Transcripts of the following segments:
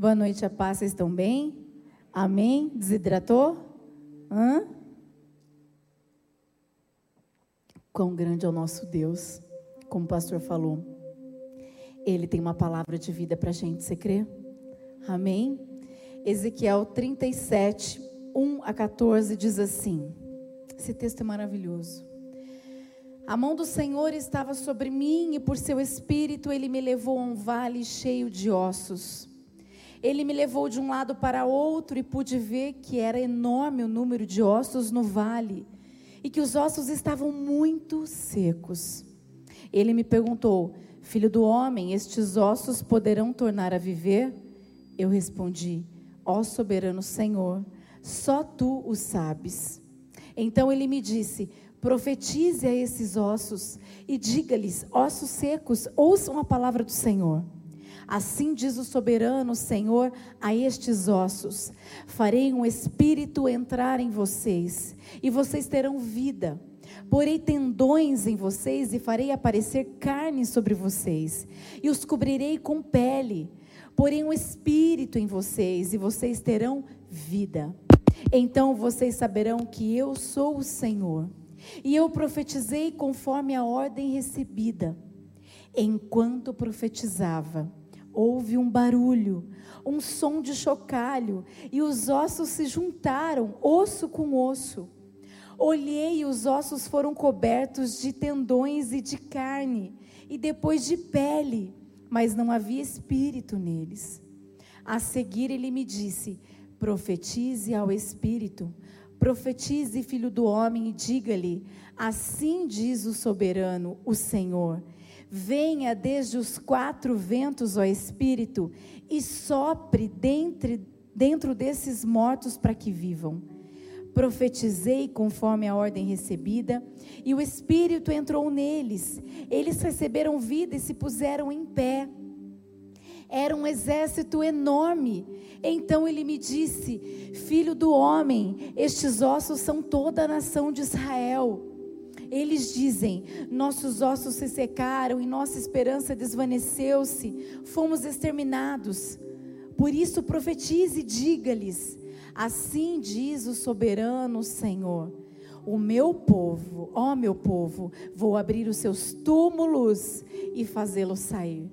Boa noite, a paz. Vocês estão bem? Amém? Desidratou? Hã? Quão grande é o nosso Deus, como o pastor falou. Ele tem uma palavra de vida para a gente, você crê? Amém? Ezequiel 37, 1 a 14 diz assim: esse texto é maravilhoso. A mão do Senhor estava sobre mim e por seu espírito ele me levou a um vale cheio de ossos. Ele me levou de um lado para outro e pude ver que era enorme o número de ossos no vale e que os ossos estavam muito secos. Ele me perguntou: Filho do homem, estes ossos poderão tornar a viver? Eu respondi: Ó soberano Senhor, só tu o sabes. Então ele me disse: Profetize a esses ossos e diga-lhes: ossos secos, ouçam a palavra do Senhor. Assim diz o soberano Senhor a estes ossos: Farei um espírito entrar em vocês, e vocês terão vida. Porei tendões em vocês e farei aparecer carne sobre vocês, e os cobrirei com pele. Porei um espírito em vocês, e vocês terão vida. Então vocês saberão que eu sou o Senhor. E eu profetizei conforme a ordem recebida. Enquanto profetizava, houve um barulho, um som de chocalho, e os ossos se juntaram, osso com osso. Olhei e os ossos foram cobertos de tendões e de carne, e depois de pele, mas não havia espírito neles. A seguir ele me disse: Profetize ao espírito, profetize, filho do homem, e diga-lhe: Assim diz o soberano, o Senhor Venha desde os quatro ventos, ó Espírito, e sopre dentro, dentro desses mortos para que vivam. Profetizei conforme a ordem recebida, e o Espírito entrou neles. Eles receberam vida e se puseram em pé. Era um exército enorme. Então ele me disse: Filho do homem, estes ossos são toda a nação de Israel. Eles dizem: nossos ossos se secaram e nossa esperança desvaneceu-se, fomos exterminados. Por isso profetize e diga-lhes: Assim diz o soberano Senhor: O meu povo, ó meu povo, vou abrir os seus túmulos e fazê-los sair.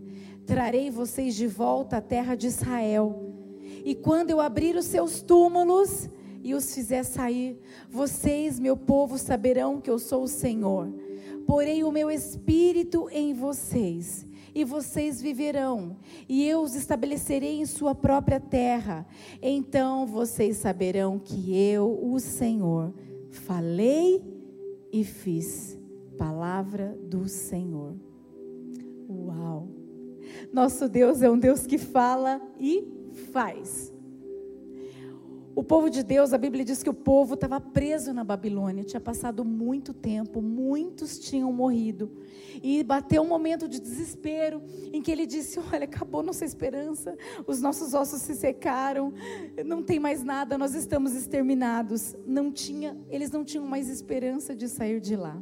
Trarei vocês de volta à terra de Israel. E quando eu abrir os seus túmulos, e os fizer sair, vocês, meu povo, saberão que eu sou o Senhor. Porei o meu espírito em vocês, e vocês viverão, e eu os estabelecerei em sua própria terra. Então vocês saberão que eu, o Senhor, falei e fiz. Palavra do Senhor. Uau! Nosso Deus é um Deus que fala e faz. O povo de Deus, a Bíblia diz que o povo estava preso na Babilônia, tinha passado muito tempo, muitos tinham morrido. E bateu um momento de desespero em que ele disse: Olha, acabou nossa esperança, os nossos ossos se secaram, não tem mais nada, nós estamos exterminados. Não tinha, eles não tinham mais esperança de sair de lá.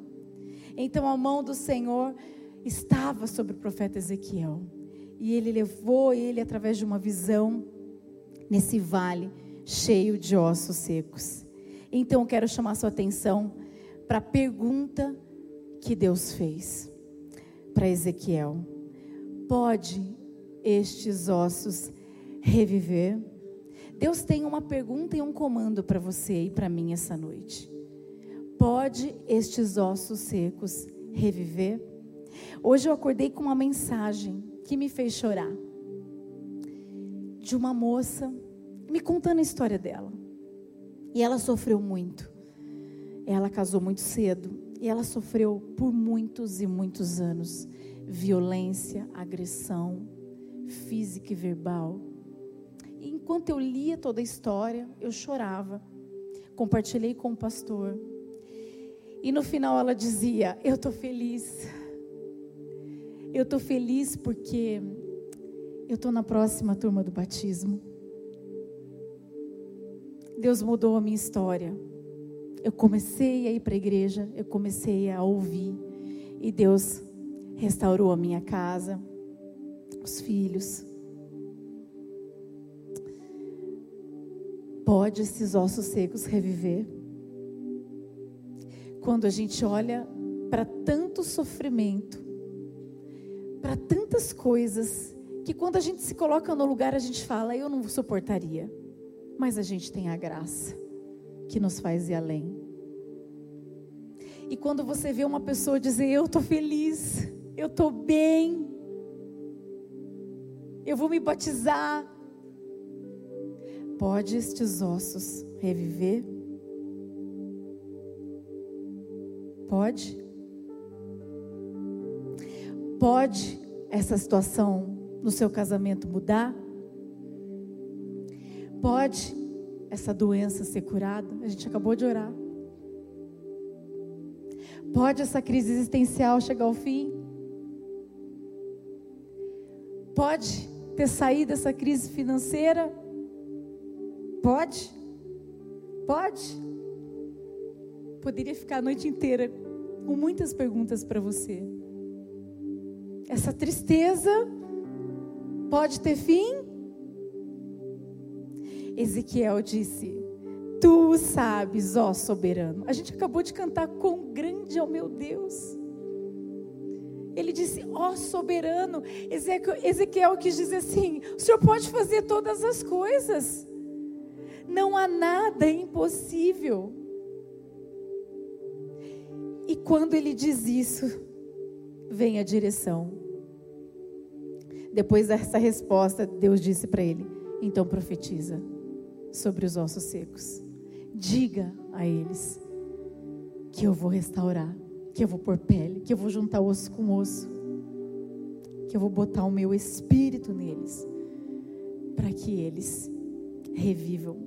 Então a mão do Senhor estava sobre o profeta Ezequiel. E ele levou ele através de uma visão nesse vale cheio de ossos secos. Então eu quero chamar sua atenção para a pergunta que Deus fez para Ezequiel: Pode estes ossos reviver? Deus tem uma pergunta e um comando para você e para mim essa noite. Pode estes ossos secos reviver? Hoje eu acordei com uma mensagem que me fez chorar. De uma moça me contando a história dela. E ela sofreu muito. Ela casou muito cedo e ela sofreu por muitos e muitos anos violência, agressão física e verbal. E enquanto eu lia toda a história, eu chorava. Compartilhei com o pastor. E no final ela dizia: Eu estou feliz. Eu estou feliz porque eu estou na próxima turma do batismo. Deus mudou a minha história. Eu comecei a ir para a igreja, eu comecei a ouvir, e Deus restaurou a minha casa, os filhos. Pode esses ossos secos reviver? Quando a gente olha para tanto sofrimento, para tantas coisas, que quando a gente se coloca no lugar, a gente fala, eu não suportaria. Mas a gente tem a graça que nos faz ir além. E quando você vê uma pessoa dizer, eu estou feliz, eu estou bem, eu vou me batizar. Pode estes ossos reviver? Pode? Pode essa situação no seu casamento mudar? Pode essa doença ser curada? A gente acabou de orar. Pode essa crise existencial chegar ao fim? Pode ter saído dessa crise financeira? Pode? Pode? Poderia ficar a noite inteira com muitas perguntas para você. Essa tristeza pode ter fim? Ezequiel disse: Tu sabes, ó soberano. A gente acabou de cantar quão grande é o meu Deus. Ele disse, ó soberano. Ezequiel quis dizer assim: o Senhor pode fazer todas as coisas. Não há nada impossível. E quando ele diz isso, vem a direção. Depois dessa resposta, Deus disse para ele: então profetiza sobre os ossos secos. Diga a eles que eu vou restaurar que eu vou pôr pele, que eu vou juntar osso com osso, que eu vou botar o meu espírito neles, para que eles revivam.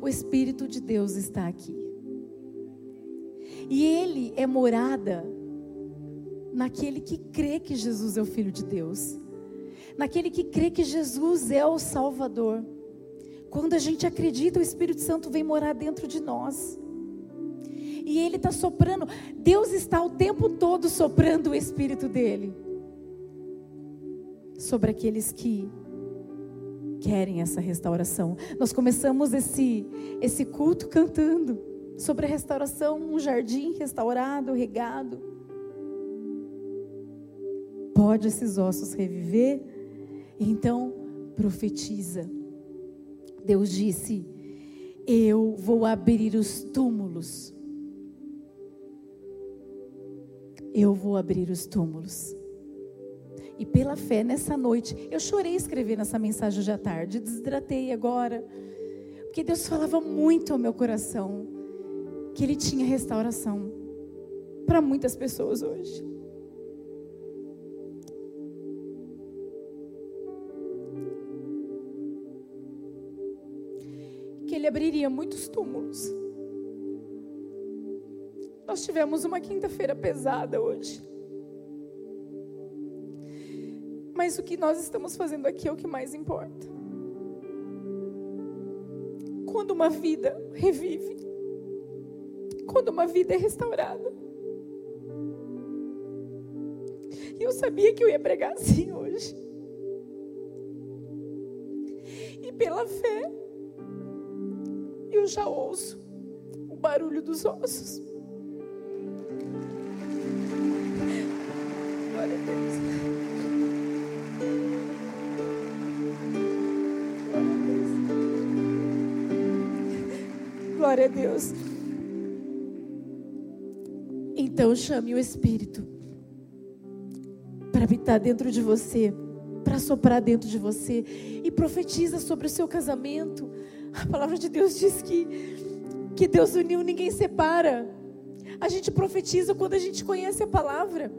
O Espírito de Deus está aqui. E ele é morada naquele que crê que Jesus é o Filho de Deus, naquele que crê que Jesus é o Salvador. Quando a gente acredita, o Espírito Santo vem morar dentro de nós e Ele está soprando. Deus está o tempo todo soprando o Espírito dele sobre aqueles que querem essa restauração. Nós começamos esse, esse culto cantando sobre a restauração, um jardim restaurado, regado. Pode esses ossos reviver? Então, profetiza. Deus disse: Eu vou abrir os túmulos eu vou abrir os túmulos. E pela fé, nessa noite, eu chorei escrever nessa mensagem hoje à tarde, desidratei agora, porque Deus falava muito ao meu coração, que Ele tinha restauração para muitas pessoas hoje. Ele abriria muitos túmulos. Nós tivemos uma quinta-feira pesada hoje. Mas o que nós estamos fazendo aqui é o que mais importa. Quando uma vida revive, quando uma vida é restaurada. E eu sabia que eu ia pregar assim hoje. E pela fé, eu já ouço o barulho dos ossos. Glória a Deus. Então chame o Espírito para habitar dentro de você, para soprar dentro de você e profetiza sobre o seu casamento. A palavra de Deus diz que que Deus uniu, ninguém separa. A gente profetiza quando a gente conhece a palavra.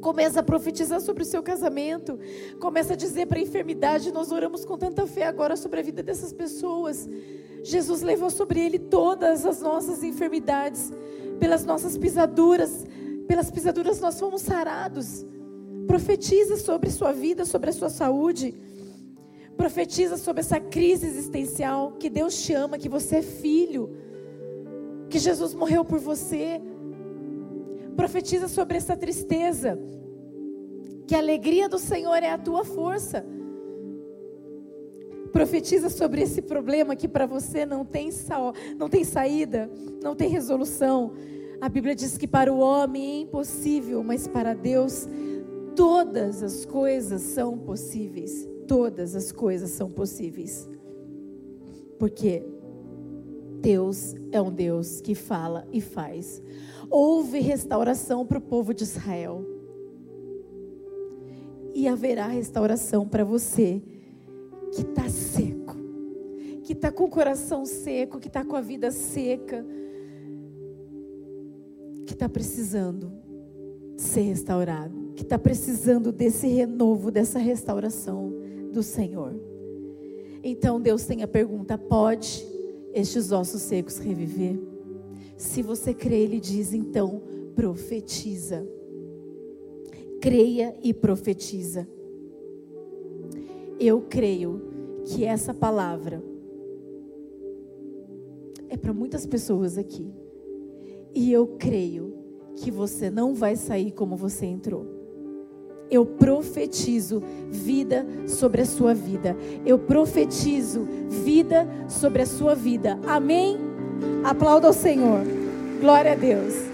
Começa a profetizar sobre o seu casamento. Começa a dizer para a enfermidade. Nós oramos com tanta fé agora sobre a vida dessas pessoas. Jesus levou sobre ele todas as nossas enfermidades. Pelas nossas pisaduras. Pelas pisaduras nós fomos sarados. Profetiza sobre sua vida, sobre a sua saúde. Profetiza sobre essa crise existencial. Que Deus te ama, que você é filho. Que Jesus morreu por você Profetiza sobre essa tristeza. Que a alegria do Senhor é a tua força. Profetiza sobre esse problema que para você não tem, não tem saída, não tem resolução. A Bíblia diz que para o homem é impossível, mas para Deus todas as coisas são possíveis. Todas as coisas são possíveis. Porque Deus é um Deus que fala e faz. Houve restauração para o povo de Israel. E haverá restauração para você que está seco, que está com o coração seco, que está com a vida seca, que está precisando ser restaurado, que está precisando desse renovo, dessa restauração do Senhor. Então Deus tem a pergunta: pode estes ossos secos reviver? Se você crê, Ele diz então: profetiza. Creia e profetiza eu creio que essa palavra é para muitas pessoas aqui. E eu creio que você não vai sair como você entrou. Eu profetizo vida sobre a sua vida. Eu profetizo vida sobre a sua vida. Amém? Aplauda ao Senhor. Glória a Deus.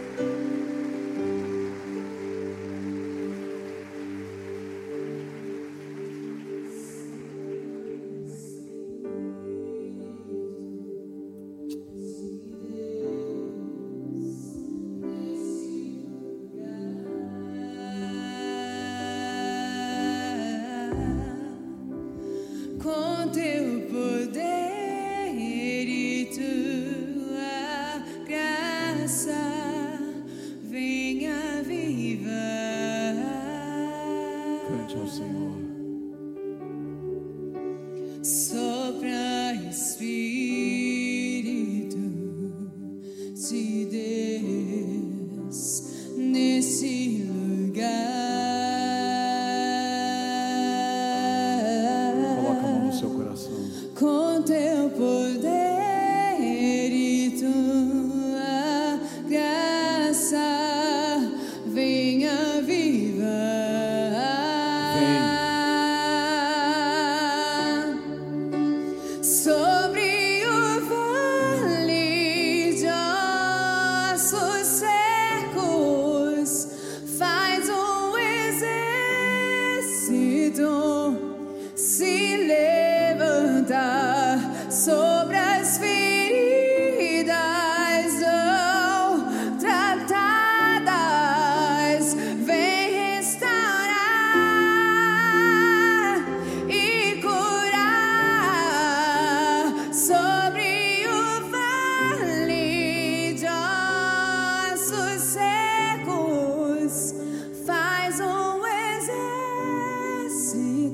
viva. Cante ao Senhor.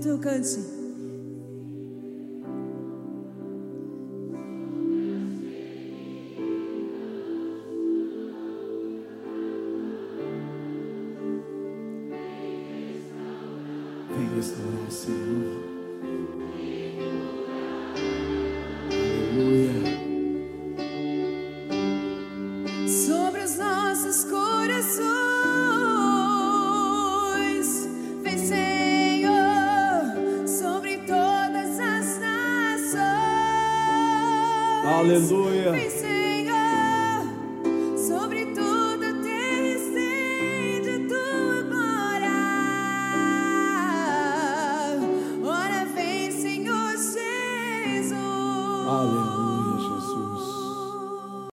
teu see. Aleluia.